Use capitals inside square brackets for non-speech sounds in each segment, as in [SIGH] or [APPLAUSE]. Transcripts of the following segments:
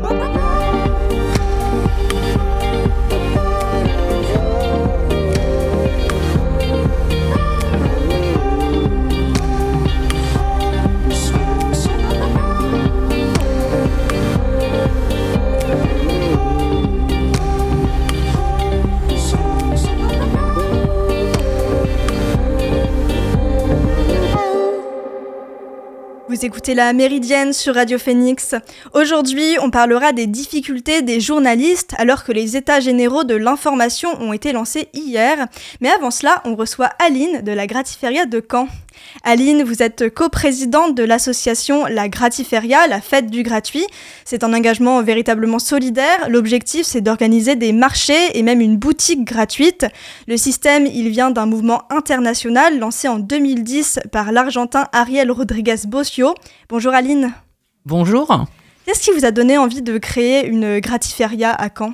Oh. Vous écoutez la Méridienne sur Radio Phoenix. Aujourd'hui, on parlera des difficultés des journalistes alors que les états généraux de l'information ont été lancés hier. Mais avant cela, on reçoit Aline de la Gratiféria de Caen. Aline, vous êtes coprésidente de l'association La Gratiféria, la fête du gratuit. C'est un engagement véritablement solidaire. L'objectif, c'est d'organiser des marchés et même une boutique gratuite. Le système, il vient d'un mouvement international lancé en 2010 par l'Argentin Ariel Rodriguez Bossio. Bonjour Aline. Bonjour. Qu'est-ce qui vous a donné envie de créer une Gratiféria à Caen?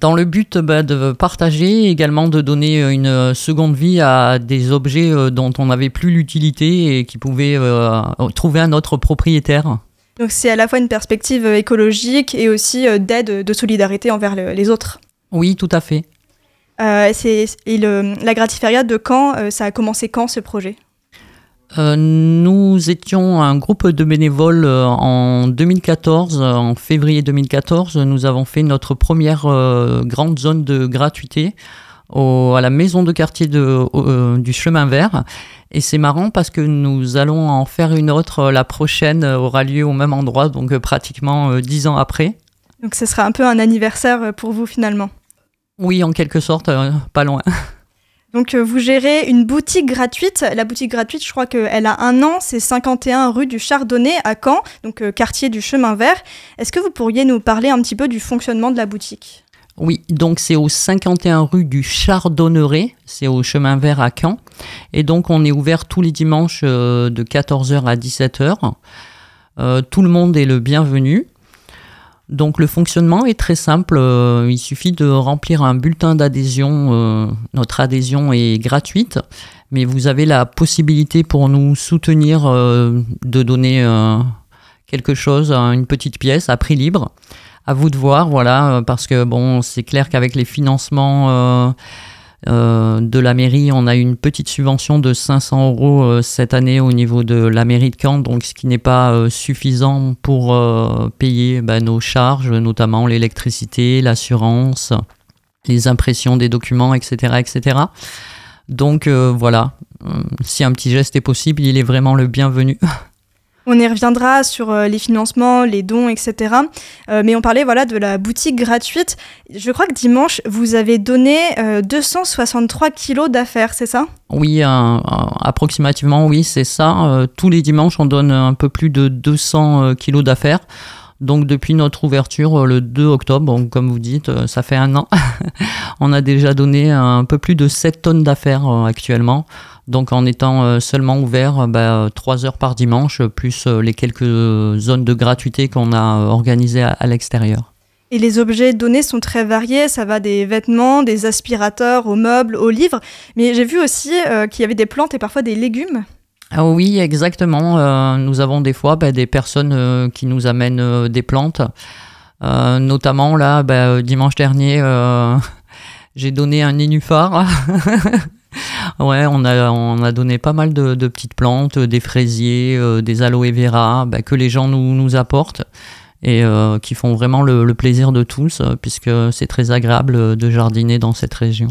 Dans le but bah, de partager, également de donner une seconde vie à des objets euh, dont on n'avait plus l'utilité et qui pouvaient euh, trouver un autre propriétaire. Donc c'est à la fois une perspective écologique et aussi d'aide, de solidarité envers les autres. Oui, tout à fait. c'est, et la Gratiféria de Caen, ça a commencé quand ce projet? Euh, nous étions un groupe de bénévoles euh, en 2014, euh, en février 2014. Nous avons fait notre première grande zone de gratuité à la maison de quartier de, du chemin vert. Et c'est marrant parce que nous allons en faire une autre. La prochaine aura lieu au même endroit, donc pratiquement dix ans après. Donc ce sera un peu un anniversaire pour vous finalement? Oui, en quelque sorte, pas loin. [LAUGHS] Donc euh, vous gérez une boutique gratuite. La boutique gratuite, je crois qu'elle a un an, c'est 51 rue du Chardonnay à Caen, donc euh, quartier du Chemin Vert. Est-ce que vous pourriez nous parler un petit peu du fonctionnement de la boutique? Oui, donc c'est au 51 rue du Chardonneret, c'est au chemin vert à Caen. Et donc on est ouvert tous les dimanches euh, de 14h à 17h. tout le monde est le bienvenu. Donc le fonctionnement est très simple. Euh, il suffit de remplir un bulletin d'adhésion. Euh, notre adhésion est gratuite, mais vous avez la possibilité pour nous soutenir euh, de donner quelque chose, une petite pièce à prix libre. À vous de voir, voilà, parce que bon, c'est clair qu'avec les financements euh, de la mairie, on a une petite subvention de 500 euros euh, cette année au niveau de la mairie de Caen, donc ce qui n'est pas euh, suffisant pour payer bah, nos charges, notamment l'électricité, l'assurance, les impressions des documents, etc. etc. Donc voilà, si un petit geste est possible, il est vraiment le bienvenu. [LAUGHS] On y reviendra sur euh, les financements, les dons, etc. Euh, mais on parlait voilà de la boutique gratuite. Je crois que dimanche, vous avez donné 263 euh, kilos d'affaires, c'est ça? Oui, approximativement, oui, c'est ça. tous les dimanches, on donne un peu plus de 200 kilos d'affaires. Donc depuis notre ouverture le 2 octobre, comme vous dites, ça fait un an, [LAUGHS] on a déjà donné un peu plus de 7 tonnes d'affaires actuellement. Donc en étant euh, seulement ouvert euh, bah, 3 heures par dimanche, plus euh, les quelques zones de gratuité qu'on a organisées à, l'extérieur. Et les objets donnés sont très variés, ça va des vêtements, des aspirateurs, aux meubles, aux livres, mais j'ai vu aussi qu'il y avait des plantes et parfois des légumes. Ah oui, exactement. nous avons des fois bah, des personnes qui nous amènent des plantes. notamment là, bah, dimanche dernier, [LAUGHS] j'ai donné un nénuphar [LAUGHS] Ouais, on a, on a donné pas mal de, petites plantes, des fraisiers, euh, des aloe vera, bah, que les gens nous, apportent et euh, qui font vraiment le, plaisir de tous, euh, puisque c'est très agréable de jardiner dans cette région.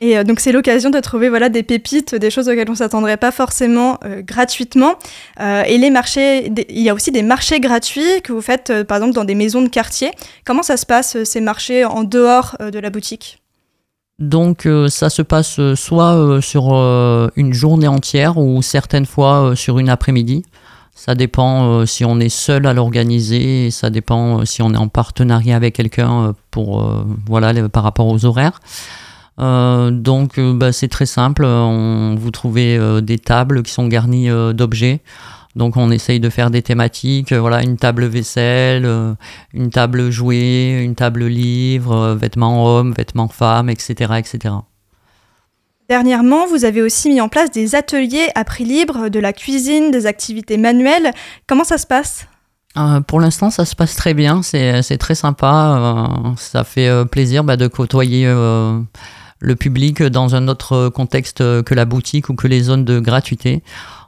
Et donc c'est l'occasion de trouver voilà des pépites, des choses auxquelles on s'attendrait pas forcément gratuitement. et les marchés, il y a aussi des marchés gratuits que vous faites par exemple dans des maisons de quartier. Comment ça se passe ces marchés en dehors de la boutique? Donc euh, ça se passe euh, soit euh, sur une journée entière ou certaines fois sur une après-midi. Ça dépend si on est seul à l'organiser ça dépend si on est en partenariat avec quelqu'un pour voilà par rapport aux horaires. Donc bah, c'est très simple, on, vous trouvez des tables qui sont garnies d'objets. Donc on essaye de faire des thématiques, euh, voilà, une table vaisselle, euh, une table jouet, une table livre, euh, vêtements hommes, vêtements femmes, etc., etc. Dernièrement, vous avez aussi mis en place des ateliers à prix libre, de la cuisine, des activités manuelles. Comment ça se passe? Pour l'instant, ça se passe très bien, c'est très sympa. ça fait plaisir bah, de côtoyer le public dans un autre contexte que la boutique ou que les zones de gratuité.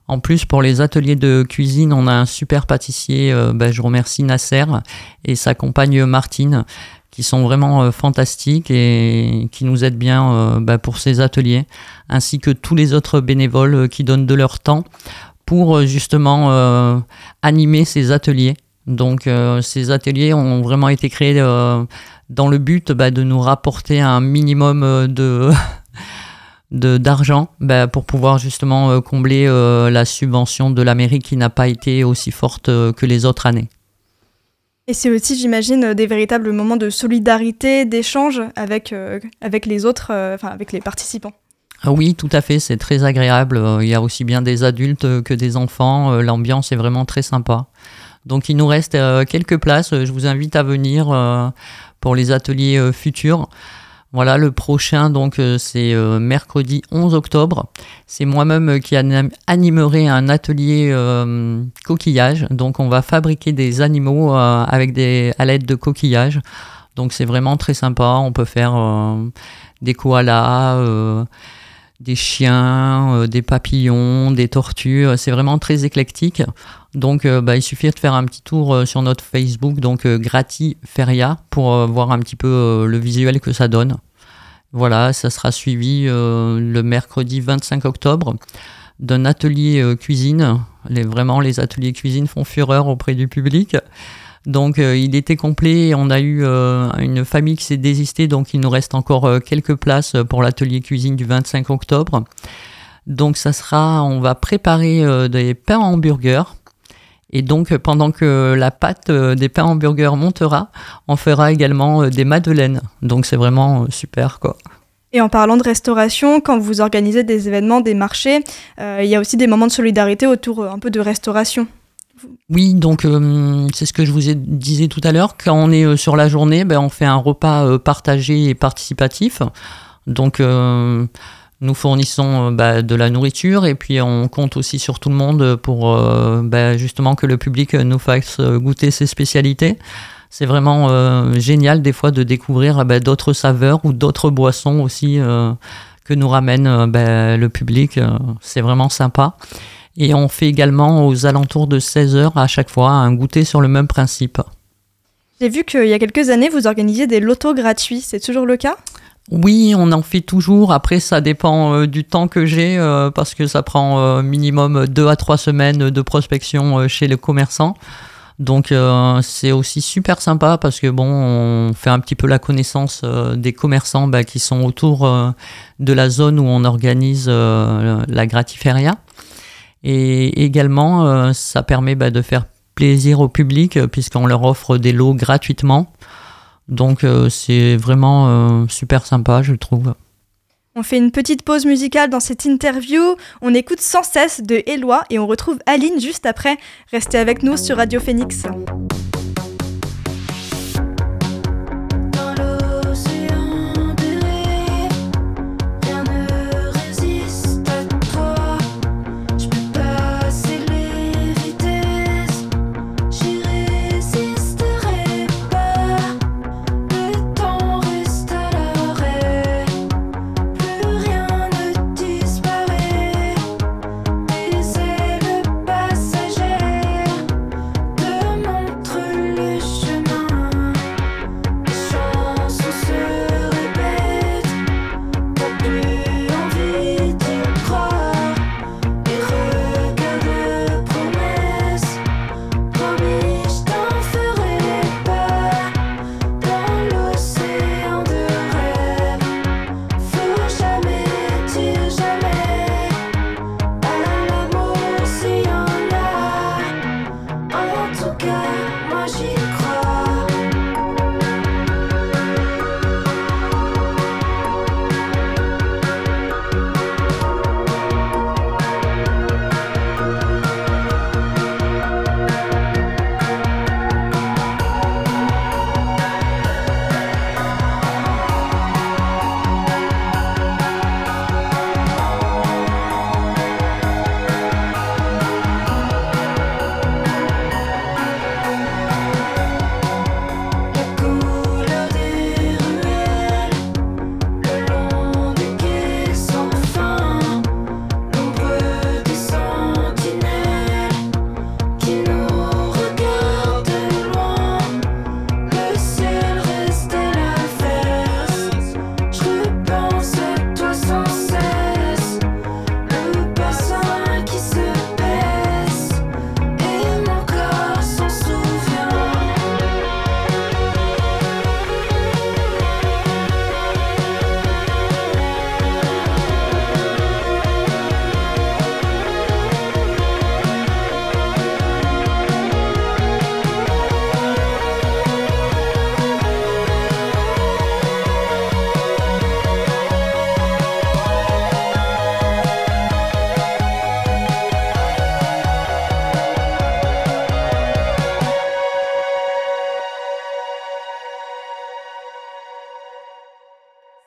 En plus, pour les ateliers de cuisine, on a un super pâtissier. Euh, bah, je remercie Nasser et sa compagne Martine, qui sont vraiment euh, fantastiques et qui nous aident bien euh, bah, pour ces ateliers, ainsi que tous les autres bénévoles qui donnent de leur temps pour justement animer ces ateliers. Donc, ces ateliers ont vraiment été créés dans le but bah, de nous rapporter un minimum [LAUGHS] de d'argent bah, pour pouvoir justement euh, combler euh, la subvention de la mairie qui n'a pas été aussi forte euh, que les autres années. Et c'est aussi, j'imagine, des véritables moments de solidarité, d'échange avec, avec les autres, enfin avec les participants. Ah oui, tout à fait, c'est très agréable. Il y a aussi bien des adultes que des enfants. L'ambiance est vraiment très sympa. Donc il nous reste quelques places. Je vous invite à venir pour les ateliers futurs. Voilà, le prochain, donc, euh, c'est euh, mercredi 11 octobre. C'est moi-même euh, qui animerai un atelier coquillage. Donc, on va fabriquer des animaux avec des, à l'aide de coquillages. Donc, c'est vraiment très sympa. On peut faire des koalas, des chiens, des papillons, des tortues. C'est vraiment très éclectique. Donc, bah, il suffit de faire un petit tour sur notre Facebook, donc Grati Feria, pour voir un petit peu le visuel que ça donne. Voilà, ça sera suivi euh, le mercredi 25 octobre d'un atelier euh, cuisine. Vraiment, les ateliers cuisine font fureur auprès du public. Donc euh, il était complet, on a eu une famille qui s'est désistée, donc il nous reste encore quelques places pour l'atelier cuisine du 25 octobre. Donc ça sera, on va préparer des pains hamburgers et donc, pendant que la pâte euh, des pains hamburgers montera, on fera également euh, des madeleines. Donc, c'est vraiment euh, super, quoi. Et en parlant de restauration, quand vous organisez des événements, des marchés, il y a aussi des moments de solidarité autour un peu de restauration. Oui, donc c'est ce que je vous ai disais tout à l'heure. Quand on est sur la journée, ben, on fait un repas partagé et participatif. Donc nous fournissons euh, bah, de la nourriture et puis on compte aussi sur tout le monde pour euh, bah, justement que le public nous fasse goûter ses spécialités. C'est vraiment euh, génial des fois de découvrir bah, d'autres saveurs ou d'autres boissons aussi que nous ramène le public. C'est vraiment sympa. Et on fait également aux alentours de 16 heures à chaque fois un goûter sur le même principe. J'ai vu qu'il y a quelques années, vous organisiez des lotos gratuits. C'est toujours le cas? Oui, on en fait toujours. Après, ça dépend euh, du temps que j'ai euh, parce que ça prend euh, minimum deux à trois semaines de prospection chez les commerçants. Donc c'est aussi super sympa parce que bon, on fait un petit peu la connaissance des commerçants bah, qui sont autour de la zone où on organise la gratiféria. Et également, ça permet bah, de faire plaisir au public puisqu'on leur offre des lots gratuitement. Donc euh, c'est vraiment euh, super sympa, je trouve. On fait une petite pause musicale dans cette interview. On écoute sans cesse de Eloi et on retrouve Aline juste après. Restez avec nous sur Radio Phoenix.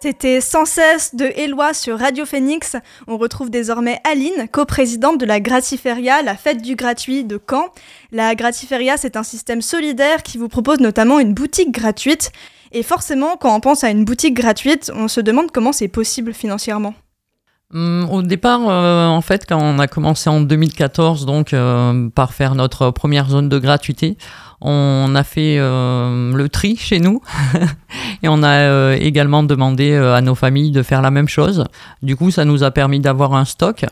C'était sans cesse de Éloi sur Radio Phoenix. On retrouve désormais Aline, coprésidente de la Gratiferia, la fête du gratuit de Caen. La Gratiferia, c'est un système solidaire qui vous propose notamment une boutique gratuite. Et forcément, quand on pense à une boutique gratuite, on se demande comment c'est possible financièrement. Hum, au départ, euh, en fait, quand on a commencé en 2014, donc euh, par faire notre première zone de gratuité, on a fait euh, le tri chez nous [LAUGHS] et on a également demandé à nos familles de faire la même chose. Du coup, ça nous a permis d'avoir un stock.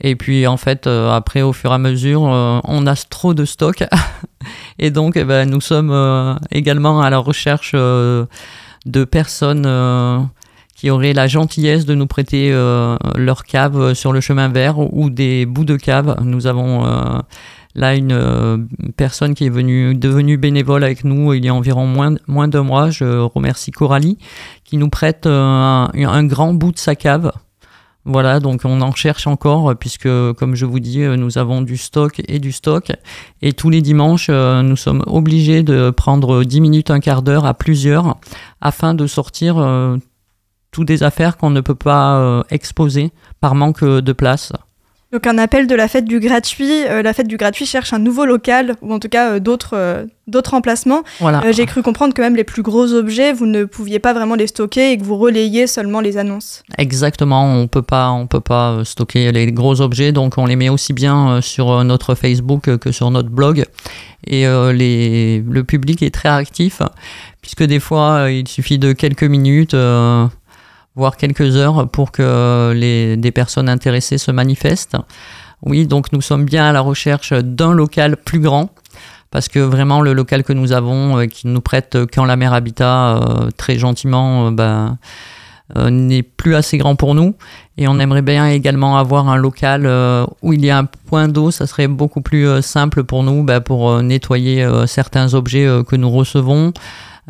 Et puis, en fait, après, au fur et à mesure, on a trop de stock. [LAUGHS] et donc, eh ben, nous sommes également à la recherche de personnes qui auraient la gentillesse de nous prêter leur cave sur le chemin vert ou des bouts de cave. Nous avons Là, une euh, personne qui est venue, devenue bénévole avec nous il y a environ moins, moins d'un mois, je remercie Coralie, qui nous prête euh, un, grand bout de sa cave. Voilà, donc on en cherche encore, puisque comme je vous dis, euh, nous avons du stock et du stock. Et tous les dimanches, nous sommes obligés de prendre 10 minutes, un quart d'heure à plusieurs, afin de sortir toutes des affaires qu'on ne peut pas exposer par manque de place. Donc un appel de la fête du gratuit. Euh, la fête du gratuit cherche un nouveau local, ou en tout cas euh, d'autres euh, d'autres emplacements. J'ai cru comprendre que même les plus gros objets, vous ne pouviez pas vraiment les stocker et que vous relayez seulement les annonces. Exactement, on peut pas, on peut pas stocker les gros objets, donc on les met aussi bien sur notre Facebook que sur notre blog. Et les, le public est très actif, puisque des fois il suffit de quelques minutes voire quelques heures pour que les, des personnes intéressées se manifestent. Oui, donc nous sommes bien à la recherche d'un local plus grand parce que vraiment le local que nous avons, euh, qui nous prête quand la mer Habitat euh, très gentiment, euh, ben, n'est plus assez grand pour nous. Et on aimerait bien également avoir un local où il y a un point d'eau, ça serait beaucoup plus simple pour nous, ben, pour nettoyer certains objets que nous recevons.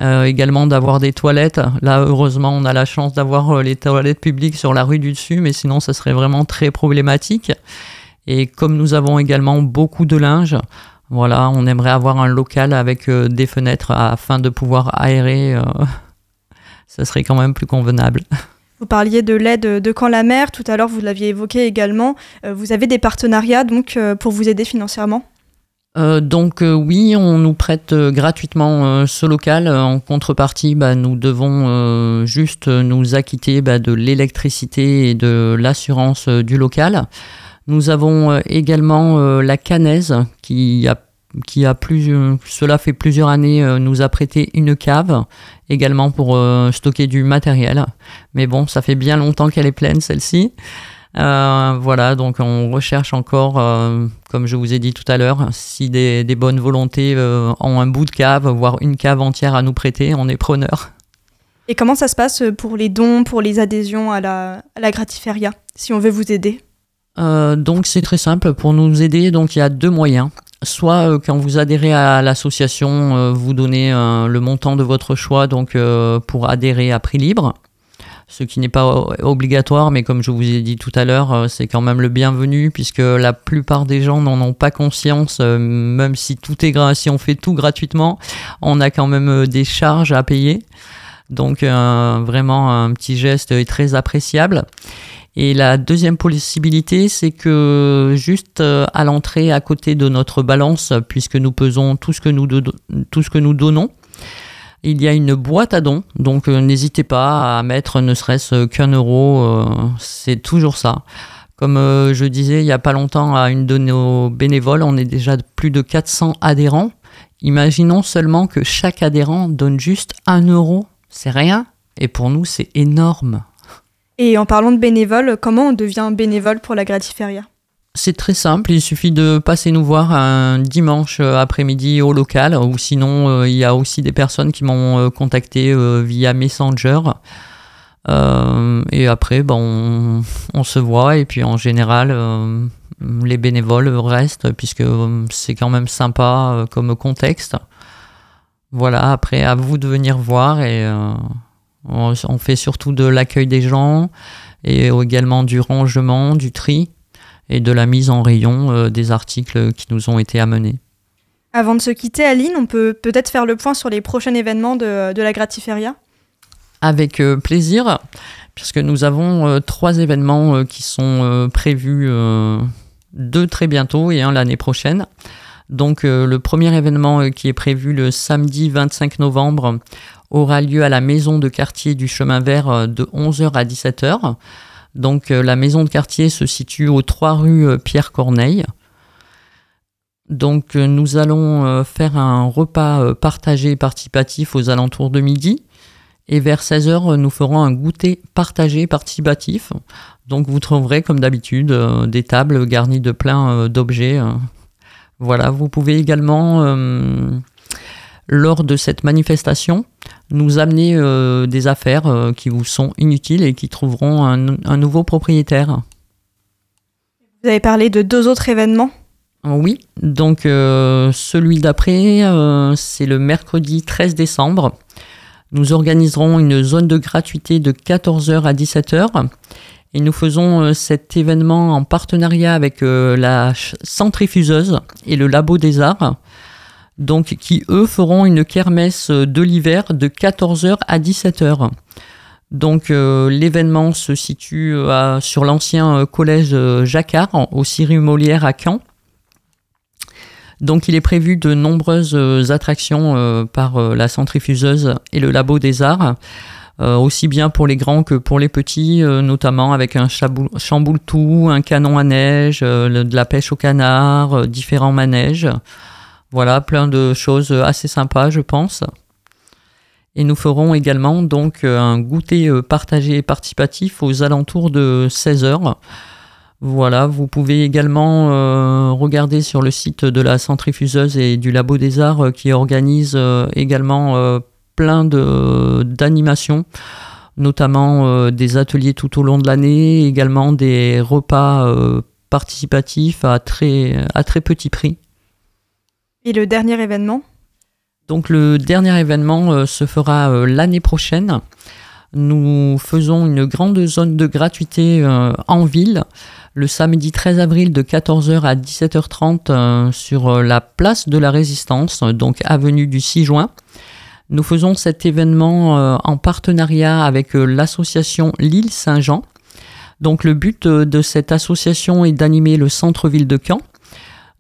Euh, également d'avoir des toilettes. Là, heureusement, on a la chance d'avoir euh, les toilettes publiques sur la rue du dessus, mais sinon, ça serait vraiment très problématique. Et comme nous avons également beaucoup de linge, voilà, on aimerait avoir un local avec euh, des fenêtres afin de pouvoir aérer. [LAUGHS] ça serait quand même plus convenable. Vous parliez de l'aide de Camp la Mer, tout à l'heure vous l'aviez évoqué également. vous avez des partenariats donc pour vous aider financièrement? Euh, donc euh, oui, on nous prête euh, gratuitement ce local. En contrepartie, bah, nous devons juste nous acquitter bah, de l'électricité et de l'assurance du local. Nous avons également la Canaise qui a qui a plus, cela fait plusieurs années, nous a prêté une cave également pour stocker du matériel. Mais bon, ça fait bien longtemps qu'elle est pleine celle-ci. Euh, voilà, donc on recherche encore, euh, comme je vous ai dit tout à l'heure, si des, bonnes volontés euh, ont un bout de cave, voire une cave entière à nous prêter, on est preneur. Et comment ça se passe pour les dons, pour les adhésions à la, à la Gratiferia, si on veut vous aider? Donc c'est très simple, pour nous aider, donc il y a deux moyens. Soit quand vous adhérez à l'association, vous donnez le montant de votre choix donc pour adhérer à prix libre ce qui n'est pas obligatoire, mais comme je vous ai dit tout à l'heure, euh, c'est quand même le bienvenu, puisque la plupart des gens n'en ont pas conscience, euh, même si tout est si on fait tout gratuitement, on a quand même euh, des charges à payer. Donc vraiment un petit geste très appréciable. Et la deuxième possibilité, c'est que juste à l'entrée, à côté de notre balance, puisque nous pesons tout ce que nous donnons, il y a une boîte à dons, donc euh, n'hésitez pas à mettre ne serait-ce qu'un euro, euh, c'est toujours ça. Comme euh, je disais il n'y a pas longtemps à une de nos bénévoles, on est déjà plus de 400 adhérents. Imaginons seulement que chaque adhérent donne juste un euro, c'est rien, et pour nous c'est énorme. Et en parlant de bénévoles, comment on devient bénévole pour la Gratiferia? C'est très simple, il suffit de passer nous voir un dimanche euh, après-midi au local, ou sinon euh, il y a aussi des personnes qui m'ont euh, contacté via Messenger. et après, ben, on, se voit, et puis en général, les bénévoles restent, puisque c'est quand même sympa comme contexte. Voilà, après, à vous de venir voir, et on fait surtout de l'accueil des gens, et également du rangement, du tri et de la mise en rayon euh, des articles qui nous ont été amenés. Avant de se quitter, Aline, on peut peut-être faire le point sur les prochains événements de, de la Gratiferia? Avec plaisir, puisque nous avons trois événements qui sont prévus, deux très bientôt et un l'année prochaine. Donc le premier événement qui est prévu le samedi 25 novembre aura lieu à la maison de quartier du chemin vert de 11h à 17h. Donc la maison de quartier se situe aux 3 rue Pierre Corneille. Donc euh, nous allons euh, faire un repas euh, partagé participatif aux alentours de midi. Et vers 16h, nous ferons un goûter partagé participatif. Donc vous trouverez comme d'habitude des tables garnies de plein d'objets. Voilà, vous pouvez également, lors de cette manifestation, nous amener des affaires qui vous sont inutiles et qui trouveront un nouveau propriétaire. Vous avez parlé de deux autres événements? Oui, donc euh, celui d'après, euh, c'est le mercredi 13 décembre. Nous organiserons une zone de gratuité de 14h à 17h et nous faisons euh, cet événement en partenariat avec la centrifugeuse et le Labo des Arts, donc qui eux feront une kermesse de l'hiver de 14h à 17h. Donc l'événement se situe sur l'ancien collège Jacquard au Cyril Molière à Caen. Donc il est prévu de nombreuses euh, attractions euh, par euh, la centrifugeuse et le labo des arts. aussi bien pour les grands que pour les petits, notamment avec un chamboule-tout, un canon à neige, de la pêche au canard, différents manèges. Voilà, plein de choses assez sympas, je pense. Et nous ferons également donc un goûter partagé et participatif aux alentours de 16 heures voilà, vous pouvez également euh, regarder sur le site de la centrifugeuse et du Labo des Arts euh, qui organise euh, également plein d'animations, notamment des ateliers tout au long de l'année, également des repas participatifs à très petit prix. Et le dernier événement Donc le dernier événement se fera l'année prochaine. Nous faisons une grande zone de gratuité en ville le samedi 13 avril de 14h à 17h30 euh, sur euh, la place de la Résistance, donc avenue du 6 juin. Nous faisons cet événement euh, en partenariat avec l'association Lille Saint-Jean. Donc le but de cette association est d'animer le centre-ville de Caen.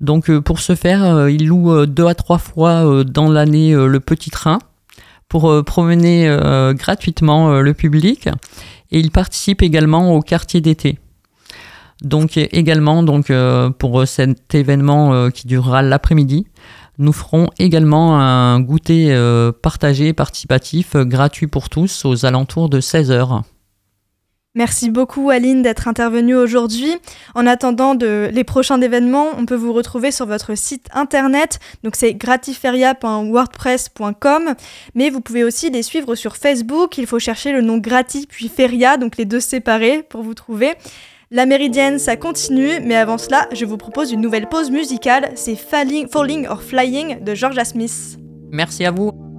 Donc pour ce faire, ils louent deux à trois fois dans l'année le petit train pour promener gratuitement le public et ils participent également au quartier d'été. Donc également donc euh, pour euh, cet événement euh, qui durera l'après-midi, nous ferons également un goûter partagé participatif gratuit pour tous aux alentours de 16h. Merci beaucoup Aline d'être intervenue aujourd'hui. En attendant les prochains événements, on peut vous retrouver sur votre site internet. Donc c'est gratiferia.wordpress.com. Mais vous pouvez aussi les suivre sur Facebook. Il faut chercher le nom Grati puis Feria, donc les deux séparés pour vous trouver. La méridienne, ça continue, mais avant cela, je vous propose une nouvelle pause musicale, c'est Falling, Falling or Flying de Georgia Smith. Merci à vous.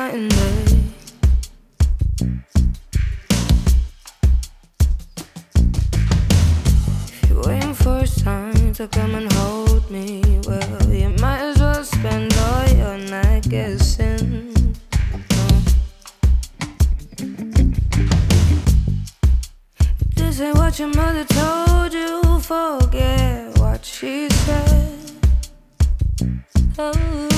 Night and day. If you're waiting for a sign to come and hold me, well, you might as well spend all your night guessing. This ain't what your mother told Oh.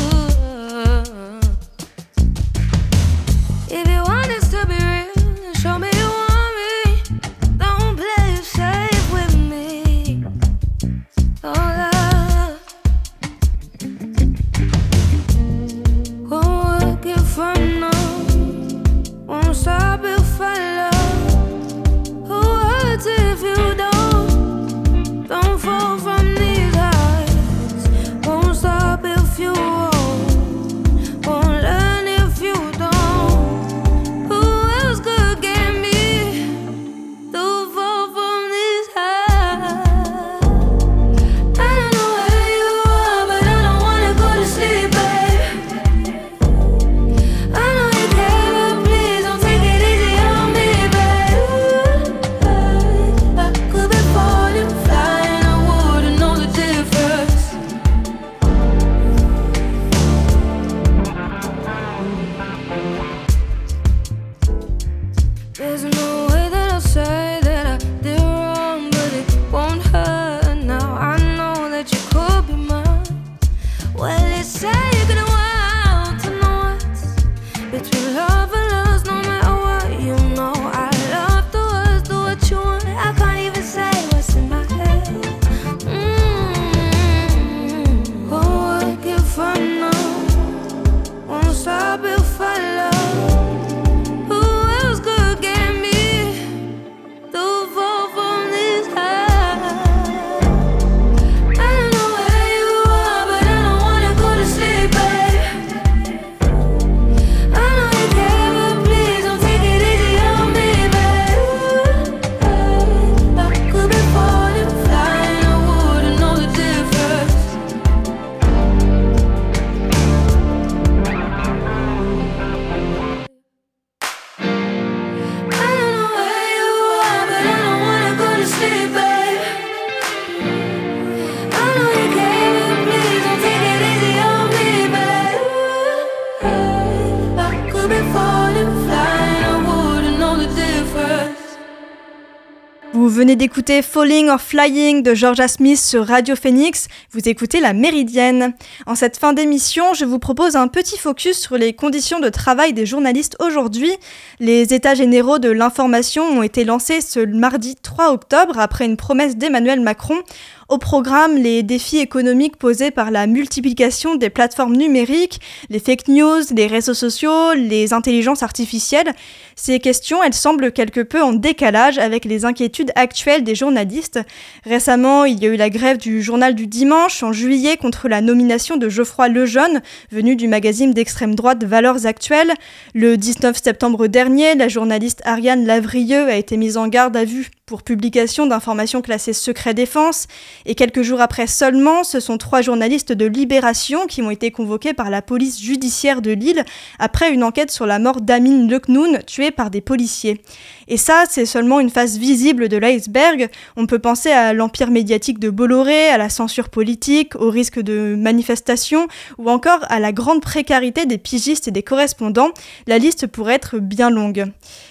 Vous venez d'écouter Falling or Flying de Georgia Smith sur Radio Phoenix. Vous écoutez La Méridienne. En cette fin d'émission, je vous propose un petit focus sur les conditions de travail des journalistes aujourd'hui. Les états généraux de l'information ont été lancés ce mardi 3 octobre après une promesse d'Emmanuel Macron. Au programme, les défis économiques posés par la multiplication des plateformes numériques, les fake news, les réseaux sociaux, les intelligences artificielles. Ces questions, elles semblent quelque peu en décalage avec les inquiétudes actuelles des journalistes. Récemment, il y a eu la grève du journal du dimanche en juillet contre la nomination de Geoffroy Lejeune, venu du magazine d'extrême droite Valeurs Actuelles. Le 19 septembre dernier, la journaliste Ariane Lavrieux a été mise en garde à vue pour publication d'informations classées secret défense. Et quelques jours après seulement, ce sont trois journalistes de Libération qui ont été convoqués par la police judiciaire de Lille après une enquête sur la mort d'Amin Leknoun, tué par des policiers. Et ça, c'est seulement une face visible de l'iceberg. On peut penser à l'empire médiatique de Bolloré, à la censure politique, au risque de manifestations, ou encore à la grande précarité des pigistes et des correspondants. La liste pourrait être bien longue.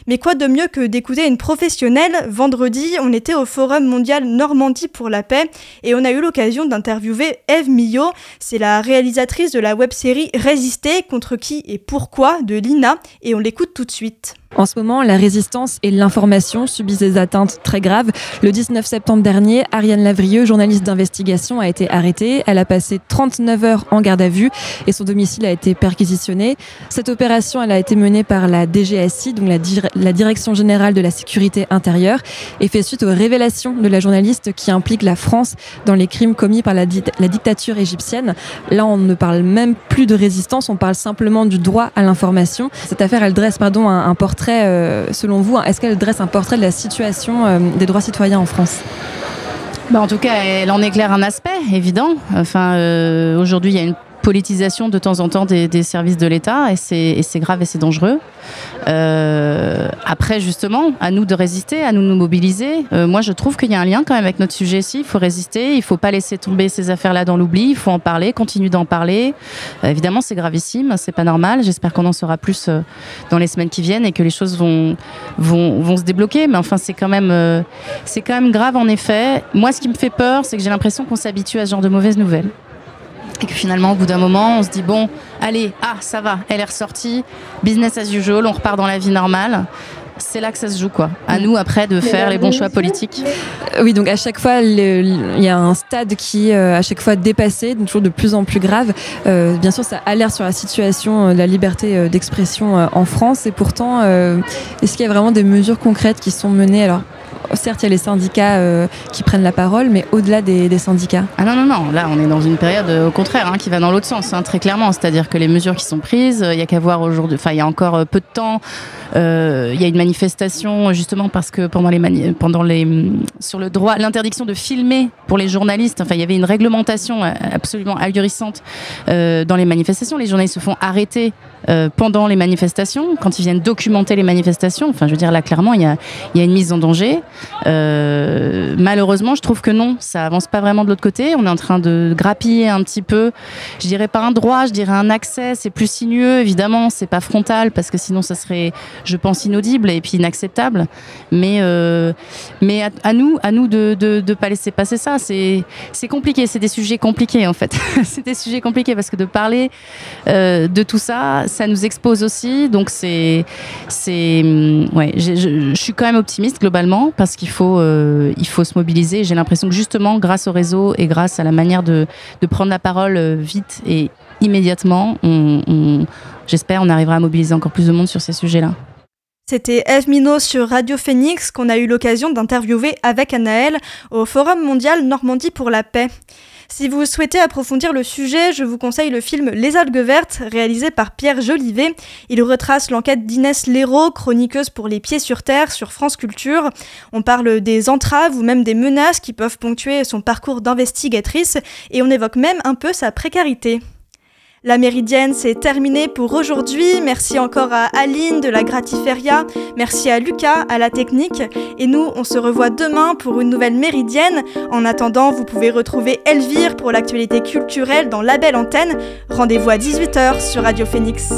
Mais quoi de mieux que d'écouter une professionnelle? Vendredi, on était au Forum mondial Normandie pour la paix et on a eu l'occasion d'interviewer Eve Millot. C'est la réalisatrice de la web-série Résister contre qui et pourquoi de Lina et on l'écoute tout de suite. En ce moment, la résistance et l'information subissent des atteintes très graves. Le 19 septembre dernier, Ariane Lavrieux, journaliste d'investigation, a été arrêtée. Elle a passé 39 heures en garde à vue et son domicile a été perquisitionné. Cette opération, elle a été menée par la DGSI, donc la, Direction générale de la sécurité intérieure, et fait suite aux révélations de la journaliste qui implique la France dans les crimes commis par la, la dictature égyptienne. Là, on ne parle même plus de résistance, on parle simplement du droit à l'information. Cette affaire, elle dresse pardon, un, un portrait euh, selon vous, est-ce qu'elle dresse un portrait de la situation euh, des droits citoyens en France? Bah en tout cas, elle en éclaire un aspect évident. Enfin, euh, aujourd'hui, il y a une politisation de temps en temps des, services de l'État et c'est grave et c'est dangereux. Euh, après, justement, à nous de résister, à nous de nous mobiliser. Euh, moi, je trouve qu'il y a un lien quand même avec notre sujet ici. Il faut résister, il ne faut pas laisser tomber ces affaires-là dans l'oubli, il faut en parler, continuer d'en parler. Euh, évidemment, c'est gravissime, c'est pas normal. J'espère qu'on en saura plus dans les semaines qui viennent et que les choses vont, se débloquer. Mais enfin, c'est quand même grave en effet. Moi, ce qui me fait peur, c'est que j'ai l'impression qu'on s'habitue à ce genre de mauvaises nouvelles. Et que finalement, au bout d'un moment, on se dit bon, allez, ah, ça va, elle est ressortie, business as usual, on repart dans la vie normale c'est là que ça se joue quoi. À nous après de faire les bons choix politiques. Euh, oui, donc à chaque fois il y a un stade qui est euh, à chaque fois dépassé, toujours de plus en plus grave. Euh, bien sûr, ça alerte sur la situation de la liberté d'expression en France et pourtant, est-ce qu'il y a vraiment des mesures concrètes qui sont menées? Alors certes, il y a les syndicats euh, qui prennent la parole, mais au-delà des, syndicats. Ah non, non, non. Là, on est dans une période, euh, au contraire, hein, qui va dans l'autre sens, hein, très clairement. C'est-à-dire que les mesures qui sont prises, euh, il y a qu'à voir aujourd'hui. Enfin, il y a encore peu de temps, il y a une manifestation justement parce que pendant mm, sur le droit, l'interdiction de filmer pour les journalistes. Enfin, il y avait une réglementation absolument ahurissante dans les manifestations. Les journalistes se font arrêter pendant les manifestations, quand ils viennent documenter les manifestations. Enfin, je veux dire, là, clairement, il y a, une mise en danger. Euh, malheureusement, je trouve que non, ça avance pas vraiment de l'autre côté. On est en train de grappiller un petit peu. Je dirais pas un droit, je dirais un accès. C'est plus sinueux, évidemment. C'est pas frontal parce que sinon, ça serait, je pense, inaudible et puis inacceptable. Mais, euh, mais à, nous, à nous de, de, pas laisser passer ça. C'est, compliqué. C'est des sujets compliqués en fait. [LAUGHS] c'est des sujets compliqués parce que de parler euh, de tout ça, ça nous expose aussi. Donc c'est, c'est, ouais, je, suis quand même optimiste globalement parce qu'il faut, euh, il faut se mobiliser. J'ai l'impression que justement, grâce au réseau et grâce à la manière de, de prendre la parole euh, vite et immédiatement, j'espère, on arrivera à mobiliser encore plus de monde sur ces sujets-là. C'était Eve Minot sur Radio Phoenix qu'on a eu l'occasion d'interviewer avec Anaël au Forum mondial Normandie pour la paix. Si vous souhaitez approfondir le sujet, je vous conseille le film Les algues vertes, réalisé par Pierre Jolivet. Il retrace l'enquête d'Inès Léraud, chroniqueuse pour Les Pieds sur Terre sur France Culture. On parle des entraves ou même des menaces qui peuvent ponctuer son parcours d'investigatrice et on évoque même un peu sa précarité. La méridienne, c'est terminé pour aujourd'hui. Merci encore à Aline de la Gratiferia. Merci à Lucas, à la technique. Et nous, on se revoit demain pour une nouvelle méridienne. En attendant, vous pouvez retrouver Elvire pour l'actualité culturelle dans la belle antenne. Rendez-vous à 18h sur Radio Phoenix.